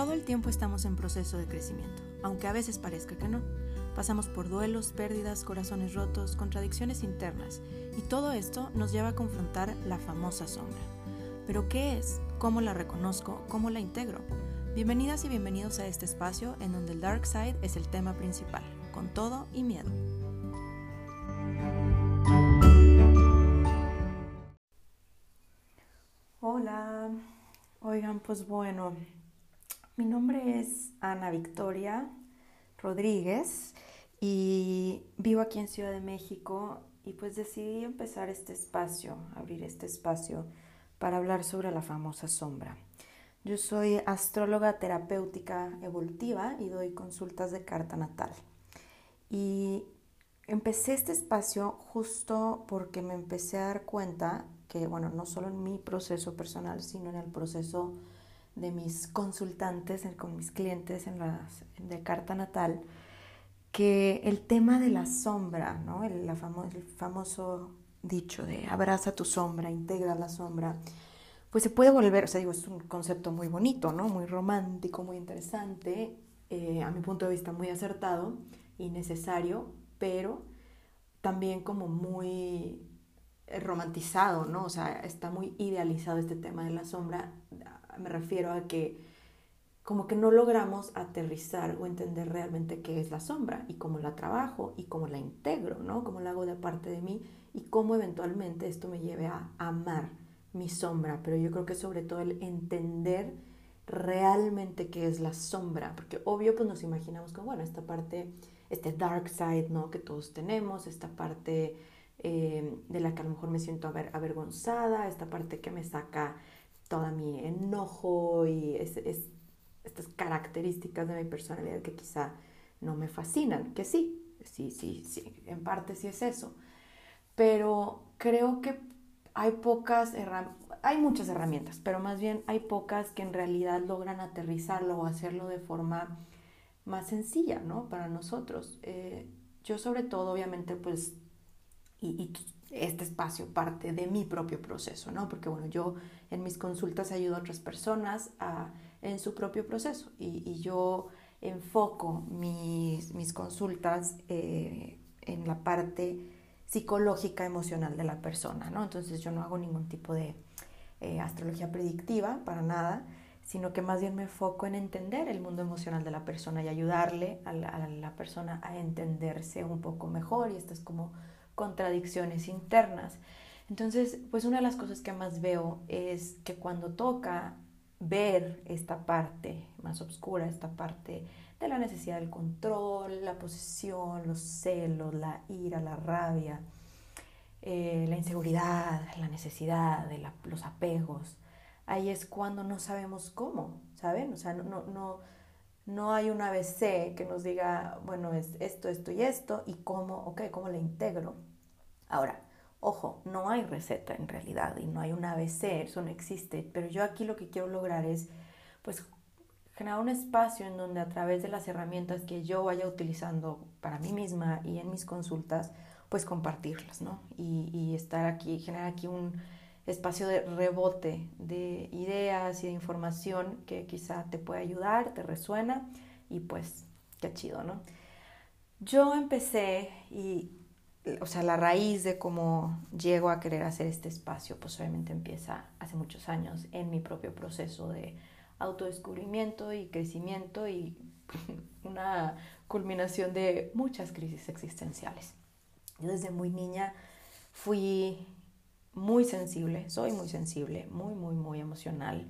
Todo el tiempo estamos en proceso de crecimiento, aunque a veces parezca que no. Pasamos por duelos, pérdidas, corazones rotos, contradicciones internas, y todo esto nos lleva a confrontar la famosa sombra. ¿Pero qué es? ¿Cómo la reconozco? ¿Cómo la integro? Bienvenidas y bienvenidos a este espacio en donde el Dark Side es el tema principal, con todo y miedo. Hola, oigan, pues bueno, mi nombre es Ana Victoria Rodríguez y vivo aquí en Ciudad de México y pues decidí empezar este espacio, abrir este espacio para hablar sobre la famosa sombra. Yo soy astróloga terapéutica evolutiva y doy consultas de carta natal. Y empecé este espacio justo porque me empecé a dar cuenta que, bueno, no solo en mi proceso personal, sino en el proceso de mis consultantes, con mis clientes en las, de carta natal, que el tema de la sombra, ¿no? el, la el famoso dicho de abraza tu sombra, integra la sombra, pues se puede volver, o sea, digo, es un concepto muy bonito, ¿no? Muy romántico, muy interesante, eh, a mi punto de vista muy acertado y necesario, pero también como muy romantizado, ¿no? O sea, está muy idealizado este tema de la sombra me refiero a que como que no logramos aterrizar o entender realmente qué es la sombra y cómo la trabajo y cómo la integro, ¿no? Cómo la hago de parte de mí y cómo eventualmente esto me lleve a amar mi sombra. Pero yo creo que sobre todo el entender realmente qué es la sombra, porque obvio pues nos imaginamos como, bueno, esta parte, este dark side, ¿no? Que todos tenemos, esta parte eh, de la que a lo mejor me siento avergonzada, esta parte que me saca toda mi enojo y estas características de mi personalidad que quizá no me fascinan, que sí, sí, sí, sí, en parte sí es eso. Pero creo que hay pocas hay muchas herramientas, pero más bien hay pocas que en realidad logran aterrizarlo o hacerlo de forma más sencilla, ¿no? Para nosotros. Eh, yo sobre todo, obviamente, pues, y este espacio parte de mi propio proceso, ¿no? Porque bueno, yo en mis consultas ayudo a otras personas a, en su propio proceso y, yo enfoco mis, mis consultas eh, en la parte psicológica emocional de la persona, ¿no? Entonces yo no hago ningún tipo de eh, astrología predictiva para nada, sino que más bien me enfoco en entender el mundo emocional de la persona y ayudarle a la, a la persona a entenderse un poco mejor y esto es como contradicciones internas. Entonces, pues una de las cosas que más veo es que cuando toca ver esta parte más oscura, esta parte de la necesidad del control, la posesión, los celos, la ira, la rabia, eh, la inseguridad, la necesidad de los apegos, ahí es cuando no sabemos cómo, ¿saben? O sea, no, no, no, hay un ABC que nos diga, bueno, es esto, esto y esto, y cómo, ok, cómo le integro. Ahora, ojo, no hay receta en realidad y no hay un ABC, eso no existe, pero yo aquí lo que quiero lograr es pues generar un espacio en donde a través de las herramientas que yo vaya utilizando para mí misma y en mis consultas, pues compartirlas, ¿no? Y, estar aquí, generar aquí un espacio de rebote de ideas y de información que quizá te puede ayudar, te resuena y pues qué chido, ¿no? Yo empecé y o sea, la raíz de cómo llego a querer hacer este espacio, pues obviamente empieza hace muchos años en mi propio proceso de autodescubrimiento y crecimiento y una culminación de muchas crisis existenciales. Yo desde muy niña fui muy sensible, soy muy sensible, muy, muy, muy emocional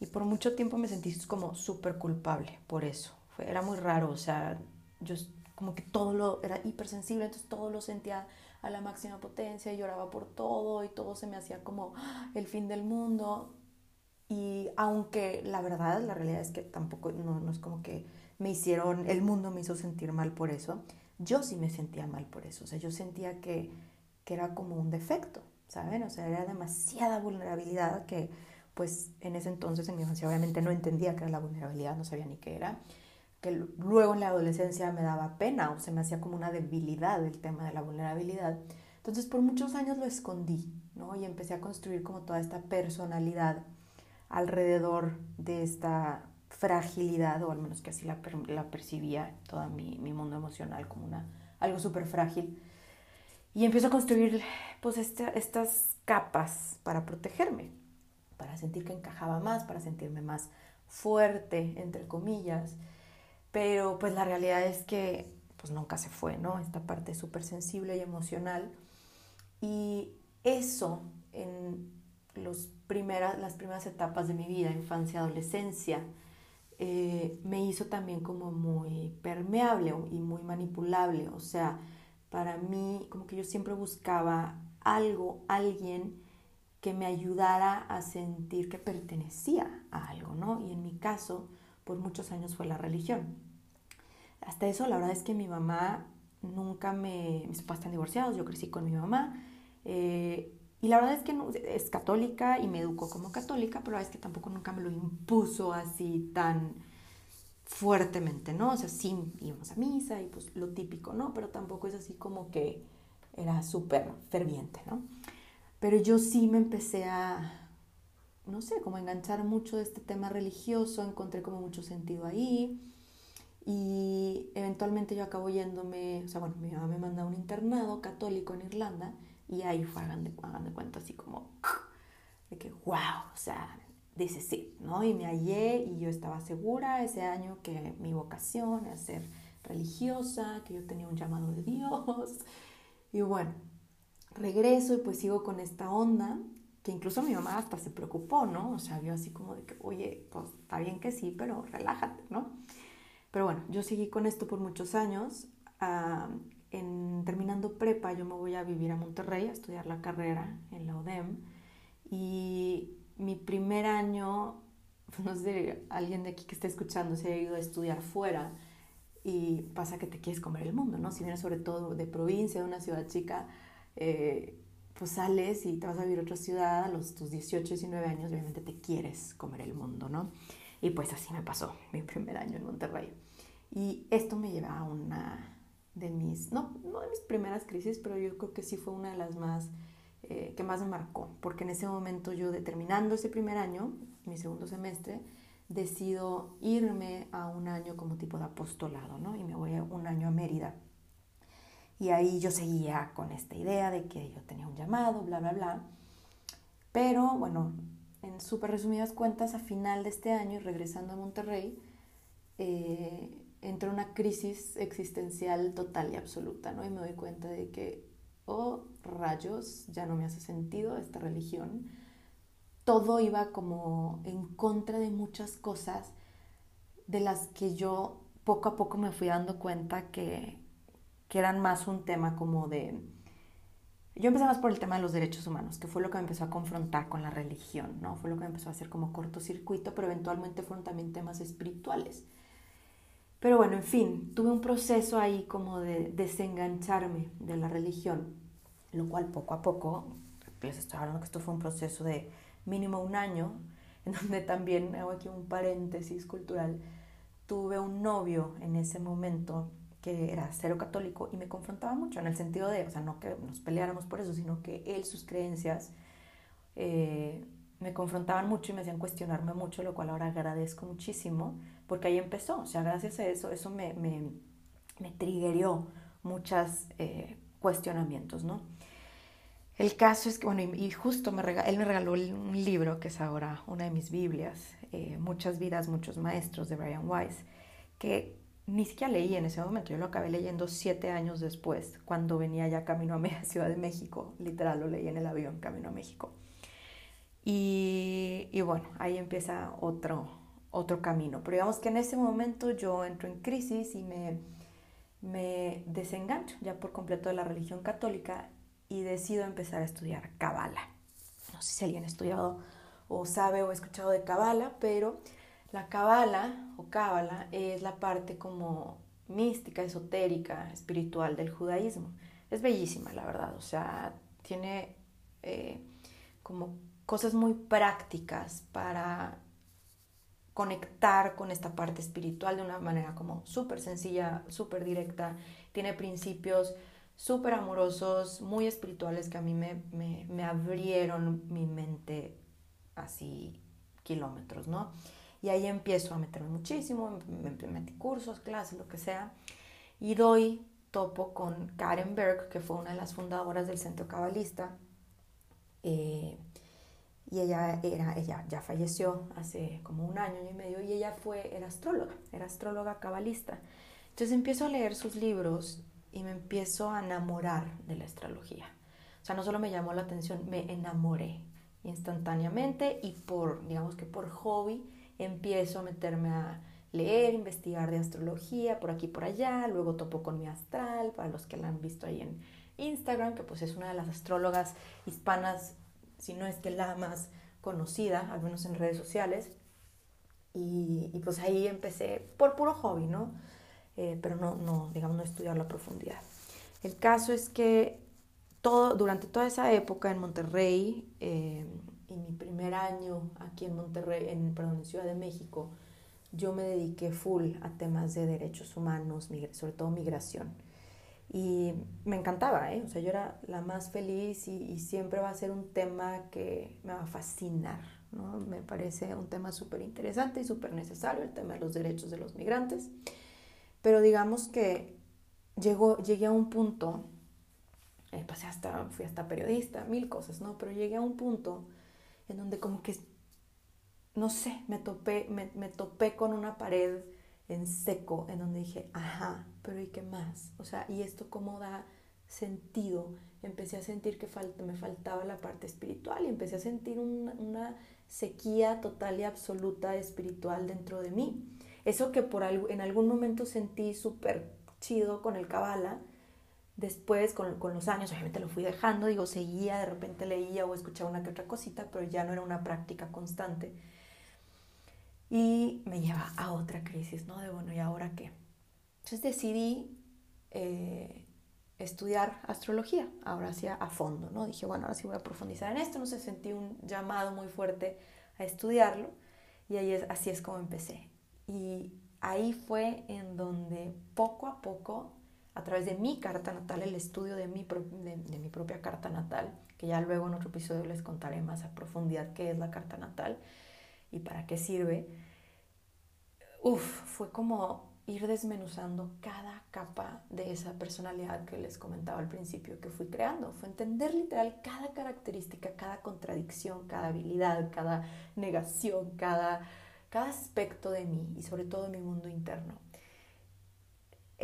y por mucho tiempo me sentí como súper culpable por eso. era muy raro, o sea, yo como que todo lo era hipersensible, entonces todo lo sentía a la máxima potencia, y lloraba por todo y todo se me hacía como ¡ah! el fin del mundo. Y aunque la verdad, la realidad es que tampoco, no, no es como que me hicieron, el mundo me hizo sentir mal por eso, yo sí me sentía mal por eso, o sea, yo sentía que, que era como un defecto, ¿saben? O sea, era demasiada vulnerabilidad que pues en ese entonces en mi infancia obviamente no entendía qué era la vulnerabilidad, no sabía ni qué era que luego en la adolescencia me daba pena o se me hacía como una debilidad el tema de la vulnerabilidad. Entonces por muchos años lo escondí, ¿no? Y empecé a construir como toda esta personalidad alrededor de esta fragilidad, o al menos que así la, la percibía todo mi, mi, mundo emocional como una, algo súper frágil. Y empiezo a construir pues este, estas capas para protegerme, para sentir que encajaba más, para sentirme más fuerte, entre comillas. Pero pues la realidad es que pues nunca se fue, ¿no? Esta parte súper sensible y emocional. Y eso en los las primeras etapas de mi vida, infancia, adolescencia, eh, me hizo también como muy permeable y muy manipulable. O sea, para mí, como que yo siempre buscaba algo, alguien que me ayudara a sentir que pertenecía a algo, ¿no? Y en mi caso, por muchos años fue la religión. Hasta eso, la verdad es que mi mamá nunca me... Mis papás están divorciados, yo crecí con mi mamá. Eh, y la verdad es que es católica y me educó como católica, pero la verdad es que tampoco nunca me lo impuso así tan fuertemente, ¿no? O sea, sí íbamos a misa y pues lo típico, ¿no? Pero tampoco es así como que era súper ferviente, ¿no? Pero yo sí me empecé a, no sé, como enganchar mucho de este tema religioso, encontré como mucho sentido ahí y eventualmente yo acabo yéndome, o sea, bueno, mi mamá me manda a un internado católico en Irlanda y ahí fue, hagan de, hagan de cuenta, así como, de que, wow, o sea, dice sí, ¿no? Y me hallé y yo estaba segura ese año que mi vocación era ser religiosa, que yo tenía un llamado de Dios. Y bueno, regreso y pues sigo con esta onda, que incluso mi mamá hasta se preocupó, ¿no? O sea, vio así como de que, oye, pues está bien que sí, pero relájate, ¿no? Pero bueno, yo seguí con esto por muchos años. Ah, en, terminando prepa yo me voy a vivir a Monterrey a estudiar la carrera en la ODEM y mi primer año, no sé, alguien de aquí que esté escuchando se ha ido a estudiar fuera y pasa que te quieres comer el mundo, ¿no? Si vienes sobre todo de provincia, de una ciudad chica, eh, pues sales y te vas a vivir a otra ciudad a los tus 18, 19 años, obviamente te quieres comer el mundo, ¿no? Y pues así me pasó mi primer año en Monterrey. Y esto me lleva a una de mis, no, no de mis primeras crisis, pero yo creo que sí fue una de las más, eh, que más me marcó, porque en ese momento yo, determinando ese primer año, mi segundo semestre, decido irme a un año como tipo de apostolado, ¿no? Y me voy a un año a Mérida. Y ahí yo seguía con esta idea de que yo tenía un llamado, bla, bla, bla. Pero bueno, en súper resumidas cuentas, a final de este año, regresando a Monterrey, eh, entra una crisis existencial total y absoluta, ¿no? Y me doy cuenta de que, oh, rayos, ya no me hace sentido esta religión. Todo iba como en contra de muchas cosas de las que yo poco a poco me fui dando cuenta que, que eran más un tema como de... Yo empecé más por el tema de los derechos humanos, que fue lo que me empezó a confrontar con la religión, ¿no? Fue lo que me empezó a hacer como cortocircuito, pero eventualmente fueron también temas espirituales pero bueno, en fin, tuve un proceso ahí como de desengancharme de la religión, lo cual poco a poco, les estoy hablando que esto fue un proceso de mínimo un año, en donde también hago aquí un paréntesis cultural, tuve un novio en ese momento que era cero católico y me confrontaba mucho en el sentido de, o sea, no que nos peleáramos por eso, sino que él, sus creencias, eh, me confrontaban mucho y me hacían cuestionarme mucho, lo cual ahora agradezco muchísimo, porque ahí empezó, o sea, gracias a eso, eso me, me, me triggerió muchos eh, cuestionamientos, ¿no? El caso es que, bueno, y, justo me él me regaló un libro que es ahora una de mis Biblias, eh, Muchas vidas, muchos maestros de Brian Weiss, que ni siquiera leí en ese momento, yo lo acabé leyendo siete años después, cuando venía ya camino a Ciudad de México, literal lo leí en el avión camino a México. Y, y bueno, ahí empieza otro, otro camino. Pero digamos que en ese momento yo entro en crisis y me, me desengancho ya por completo de la religión católica y decido empezar a estudiar Kabbalah. No sé si alguien ha estudiado o sabe o ha escuchado de Kabbalah, pero la Kabbalah o Kabbalah es la parte como mística, esotérica, espiritual del judaísmo. Es bellísima, la verdad. O sea, tiene eh, como cosas muy prácticas para conectar con esta parte espiritual de una manera como súper sencilla, súper directa. Tiene principios súper amorosos, muy espirituales que a mí me, me, abrieron mi mente así kilómetros, ¿no? Y ahí empiezo a meterme muchísimo, me, metí cursos, clases, lo que sea. Y doy topo con Karen Berg, que fue una de las fundadoras del Centro Cabalista. Eh, y ella, era, ella ya falleció hace como un año y medio y ella fue, era astróloga, era astróloga cabalista. Entonces empiezo a leer sus libros y me empiezo a enamorar de la astrología. O sea, no solo me llamó la atención, me enamoré instantáneamente y por, digamos que por hobby, empiezo a meterme a leer, investigar de astrología por aquí por allá, luego topo con mi astral, para los que la han visto ahí en Instagram, que pues es una de las astrólogas hispanas, si no es que la más conocida, al menos en redes sociales. Y, pues ahí empecé por puro hobby, ¿no? Eh, pero no, no, digamos, no estudiar la profundidad. El caso es que todo, durante toda esa época en Monterrey, eh, en mi primer año aquí en Monterrey, en, perdón, en Ciudad de México, yo me dediqué full a temas de derechos humanos, sobre todo migración. Y me encantaba, ¿eh? O sea, yo era la más feliz y, siempre va a ser un tema que me va a fascinar, ¿no? Me parece un tema súper interesante y súper necesario, el tema de los derechos de los migrantes. Pero digamos que llegó, llegué a un punto, eh, pasé hasta, fui hasta periodista, mil cosas, ¿no? Pero llegué a un punto en donde como que no sé, me topé, me, topé con una pared en seco, en donde dije, ajá, pero ¿y qué más? O sea, ¿y esto cómo da sentido? Empecé a sentir que me faltaba la parte espiritual y empecé a sentir una, sequía total y absoluta espiritual dentro de mí. Eso que por en algún momento sentí súper chido con el Kabbalah, después con, con, los años obviamente lo fui dejando, digo, seguía, de repente leía o escuchaba una que otra cosita, pero ya no era una práctica constante. Y me lleva a otra crisis, ¿no? De bueno, ¿y ahora qué? Entonces decidí eh, estudiar astrología, ahora sí a fondo, ¿no? Dije, bueno, ahora sí voy a profundizar en esto, no sé, sentí un llamado muy fuerte a estudiarlo y ahí es, así es como empecé. Y ahí fue en donde poco a poco, a través de mi carta natal, el estudio de mi, de, de mi propia carta natal, que ya luego en otro episodio les contaré más a profundidad qué es la carta natal, y para qué sirve, uf, fue como ir desmenuzando cada capa de esa personalidad que les comentaba al principio que fui creando. Fue entender literal cada característica, cada contradicción, cada habilidad, cada negación, cada, cada aspecto de mí y sobre todo mi mundo interno.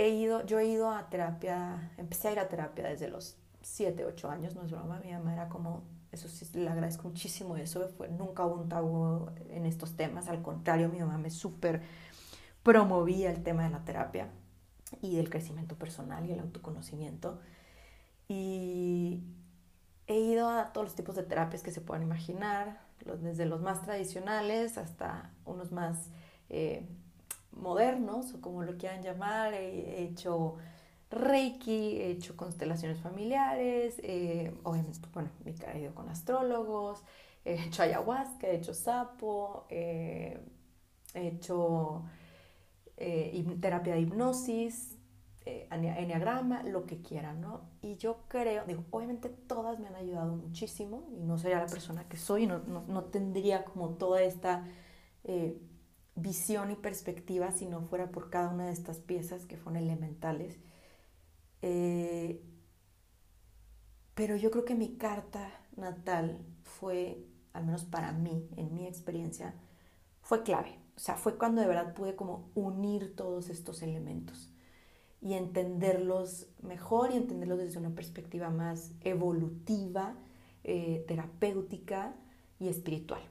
He ido, yo he ido a terapia, empecé a ir a terapia desde los 7, 8 años, no es broma, mi mamá era como eso sí le agradezco muchísimo eso, fue, nunca hubo un tabú en estos temas, al contrario, mi mamá me súper promovía el tema de la terapia y del crecimiento personal y el autoconocimiento. Y he ido a todos los tipos de terapias que se puedan imaginar, desde los más tradicionales hasta unos más eh, modernos o como lo quieran llamar. He hecho Reiki, he hecho constelaciones familiares, eh, obviamente, bueno, me he ido con astrólogos, he hecho ayahuasca, he hecho sapo, eh, he hecho eh, terapia de hipnosis, enneagrama, lo que quieran, ¿no? Y yo creo, digo, obviamente todas me han ayudado muchísimo y no sería la persona que soy, no, no, no tendría como toda esta visión y perspectiva si no fuera por cada una de estas piezas que fueron elementales eh, pero yo creo que mi carta natal fue, al menos para mí, en mi experiencia, fue clave. O sea, fue cuando de verdad pude como unir todos estos elementos y entenderlos mejor y entenderlos desde una perspectiva más evolutiva, eh, terapéutica y espiritual.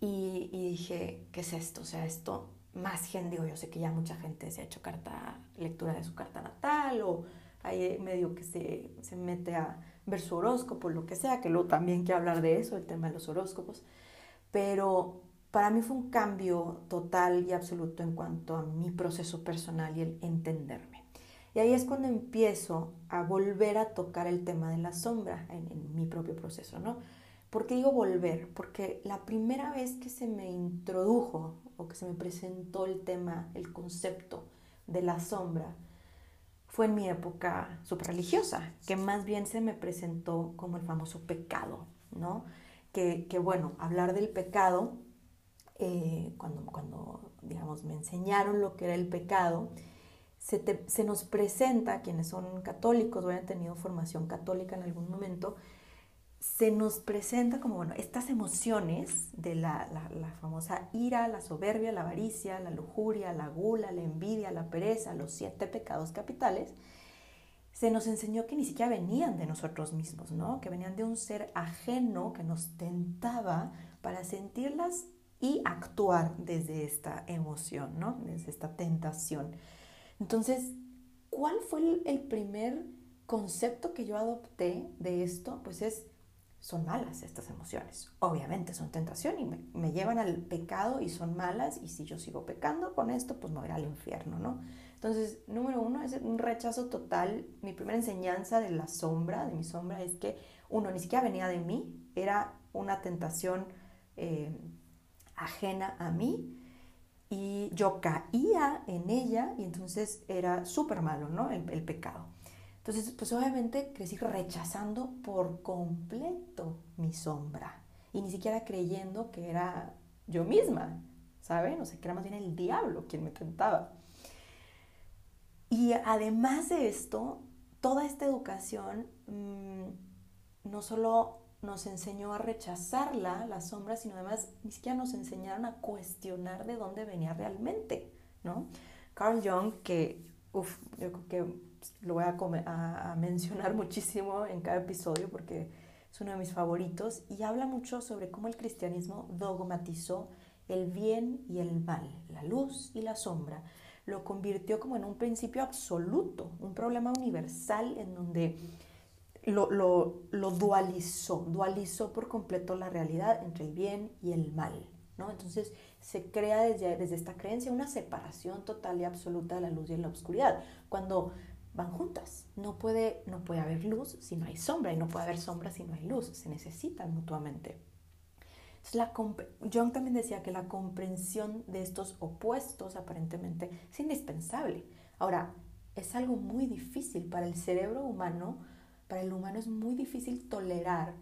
Y, y, dije, ¿qué es esto? O sea, esto más gente, digo, yo sé que ya mucha gente se ha hecho carta, lectura de su carta natal o hay medio que se, se mete a ver su horóscopo, lo que sea, que luego también quiero hablar de eso, el tema de los horóscopos, pero para mí fue un cambio total y absoluto en cuanto a mi proceso personal y el entenderme. Y ahí es cuando empiezo a volver a tocar el tema de la sombra en, en mi propio proceso, ¿no? ¿Por qué digo volver? Porque la primera vez que se me introdujo o que se me presentó el tema, el concepto de la sombra, fue en mi época religiosa, que más bien se me presentó como el famoso pecado, ¿no? Que, que bueno, hablar del pecado eh, cuando, cuando, digamos, me enseñaron lo que era el pecado, se, se, nos presenta, quienes son católicos o hayan tenido formación católica en algún momento, se nos presenta como, bueno, estas emociones de la, la, famosa ira, la soberbia, la avaricia, la lujuria, la gula, la envidia, la pereza, los siete pecados capitales, se nos enseñó que ni siquiera venían de nosotros mismos, ¿no? Que venían de un ser ajeno que nos tentaba para sentirlas y actuar desde esta emoción, ¿no? Desde esta tentación. Entonces, ¿cuál fue el primer concepto que yo adopté de esto? Pues es son malas estas emociones. Obviamente son tentación y me, llevan al pecado y son malas y si yo sigo pecando con esto, pues me voy al infierno, ¿no? Entonces, número uno es un rechazo total. Mi primera enseñanza de la sombra, de mi sombra, es que uno ni siquiera venía de mí, era una tentación eh, ajena a mí y yo caía en ella y entonces era súper malo, ¿no? el pecado. Entonces, pues obviamente crecí rechazando por completo mi sombra y ni siquiera creyendo que era yo misma, ¿saben? O sea, que era más bien el diablo quien me tentaba. Y además de esto, toda esta educación mm, no solo nos enseñó a rechazarla, la sombra, sino además ni siquiera nos enseñaron a cuestionar de dónde venía realmente, ¿no? Carl Jung, que, uff, yo creo que lo voy a, mencionar muchísimo en cada episodio porque es uno de mis favoritos y habla mucho sobre cómo el cristianismo dogmatizó el bien y el mal, la luz y la sombra, lo convirtió como en un principio absoluto, un problema universal en donde lo, lo, dualizó, dualizó por completo la realidad entre el bien y el mal. ¿no? Entonces se crea desde, desde esta creencia una separación total y absoluta de la luz y de la oscuridad. Cuando van juntas. No puede, no puede haber luz si no hay sombra y no puede haber sombra si no hay luz. Se necesitan mutuamente. la John también decía que la comprensión de estos opuestos aparentemente es indispensable. Ahora, es algo muy difícil para el cerebro humano, para el humano es muy difícil tolerar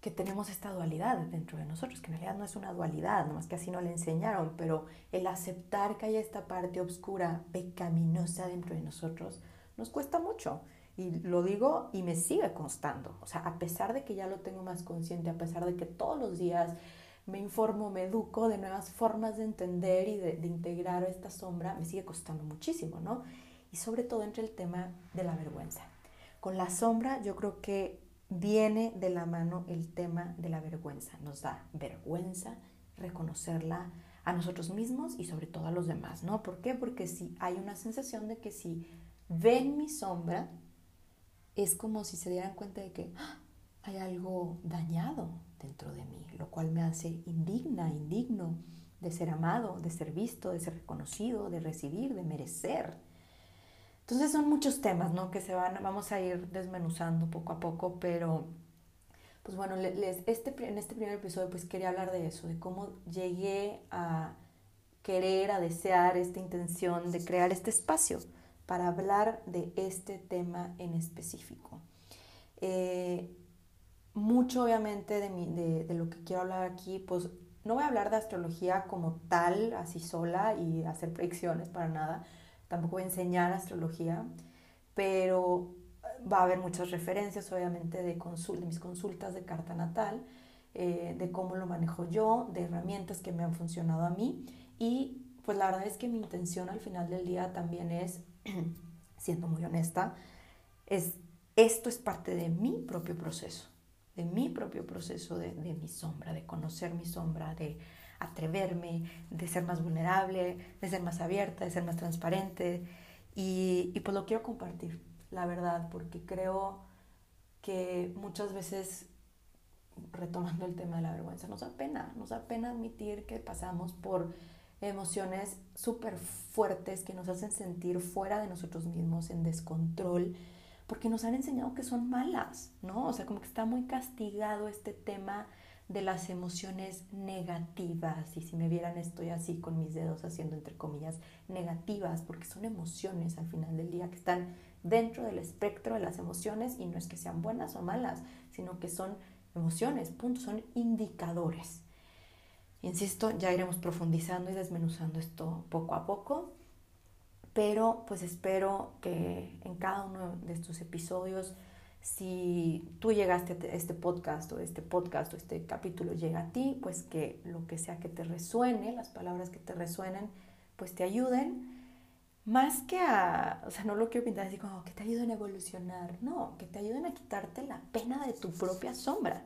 que tenemos esta dualidad dentro de nosotros, que en realidad no es una dualidad, nomás que así no le enseñaron, pero el aceptar que hay esta parte oscura, pecaminosa dentro de nosotros, nos cuesta mucho. Y lo digo y me sigue constando. O sea, a pesar de que ya lo tengo más consciente, a pesar de que todos los días me informo, me educo de nuevas formas de entender y de, de integrar esta sombra, me sigue costando muchísimo, ¿no? Y sobre todo entre el tema de la vergüenza. Con la sombra yo creo que viene de la mano el tema de la vergüenza. Nos da vergüenza reconocerla a nosotros mismos y sobre todo a los demás, ¿no? ¿Por qué? Porque si hay una sensación de que si ven mi sombra, es como si se dieran cuenta de que ¡ah! hay algo dañado dentro de mí, lo cual me hace indigna, indigno de ser amado, de ser visto, de ser reconocido, de recibir, de merecer. Entonces son muchos temas, ¿no? Que se van, vamos a ir desmenuzando poco a poco, pero pues bueno, este, en este primer episodio pues quería hablar de eso, de cómo llegué a querer, a desear esta intención de crear este espacio para hablar de este tema en específico. Eh, mucho obviamente de, de, lo que quiero hablar aquí, pues no voy a hablar de astrología como tal, así sola y hacer predicciones para nada, tampoco voy a enseñar astrología, pero va a haber muchas referencias, obviamente, de, mis consultas de carta natal, eh, de cómo lo manejo yo, de herramientas que me han funcionado a mí. Y pues la verdad es que mi intención al final del día también es, siendo muy honesta, es esto es parte de mi propio proceso, de mi propio proceso de mi sombra, de conocer mi sombra, de atreverme, de ser más vulnerable, de ser más abierta, de ser más transparente. Y, y pues lo quiero compartir, la verdad, porque creo que muchas veces, retomando el tema de la vergüenza, nos da pena, nos da pena admitir que pasamos por emociones súper fuertes que nos hacen sentir fuera de nosotros mismos, en descontrol, porque nos han enseñado que son malas, ¿no? O sea, como que está muy castigado este tema de las emociones negativas. Y si me vieran, estoy así con mis dedos haciendo entre comillas negativas, porque son emociones al final del día que están dentro del espectro de las emociones y no es que sean buenas o malas, sino que son emociones, punto, son indicadores. Insisto, ya iremos profundizando y desmenuzando esto poco a poco, pero pues espero que en cada uno de estos episodios, si tú llegaste a este podcast o este podcast o este capítulo llega a ti, pues que lo que sea que te resuene, las palabras que te resuenen, pues te ayuden. Más que a, o sea, no lo quiero pintar así como que te ayuden a evolucionar, no, que te ayuden a quitarte la pena de tu propia sombra.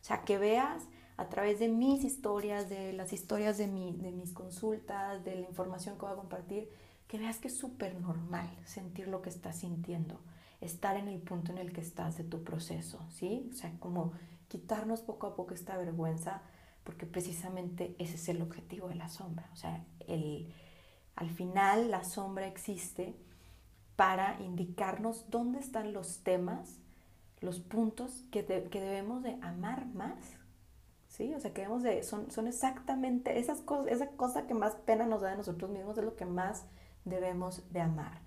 O sea, que veas a través de mis historias, de las historias de, mi, de mis consultas, de la información que voy a compartir, que veas que es súper normal sentir lo que estás sintiendo, estar en el punto en el que estás de tu proceso, ¿sí? O sea, como quitarnos poco a poco esta vergüenza, porque precisamente ese es el objetivo de la sombra. O sea, el, al final la sombra existe para indicarnos dónde están los temas, los puntos que, que debemos de amar más ¿sí? O sea, que vemos de, son, son exactamente esas cosas, esa cosa que más pena nos da de nosotros mismos es lo que más debemos de amar.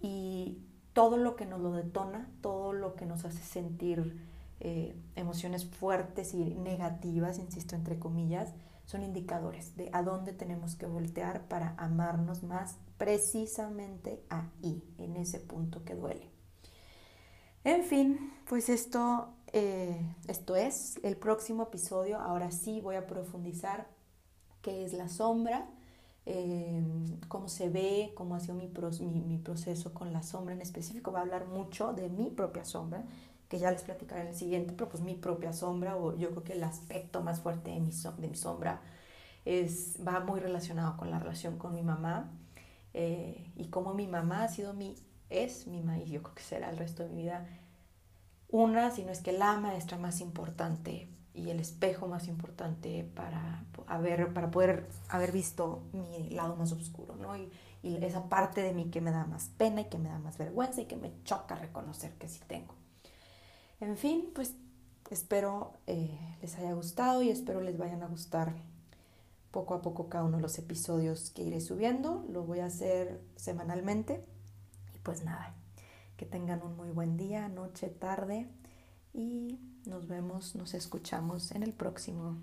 Y todo lo que nos lo detona, todo lo que nos hace sentir eh, emociones fuertes y negativas, insisto, entre comillas, son indicadores de a dónde tenemos que voltear para amarnos más precisamente ahí, en ese punto que duele. En fin, pues esto eh, esto es, el próximo episodio, ahora sí voy a profundizar qué es la sombra, eh, cómo se ve, cómo ha sido mi, mi, proceso con la sombra en específico. Va a hablar mucho de mi propia sombra, que ya les platicaré en el siguiente, pero pues mi propia sombra, o yo creo que el aspecto más fuerte de mi, de mi sombra es, va muy relacionado con la relación con mi mamá eh, y cómo mi mamá ha sido mi, es mi maíz, yo creo que será el resto de mi vida una, sino es que la maestra más importante y el espejo más importante para, haber, para poder haber visto mi lado más oscuro, ¿no? Y, esa parte de mí que me da más pena y que me da más vergüenza y que me choca reconocer que sí tengo. En fin, pues espero eh, les haya gustado y espero les vayan a gustar poco a poco cada uno de los episodios que iré subiendo. Lo voy a hacer semanalmente y pues nada, que tengan un muy buen día, noche, tarde y nos vemos, nos escuchamos en el próximo.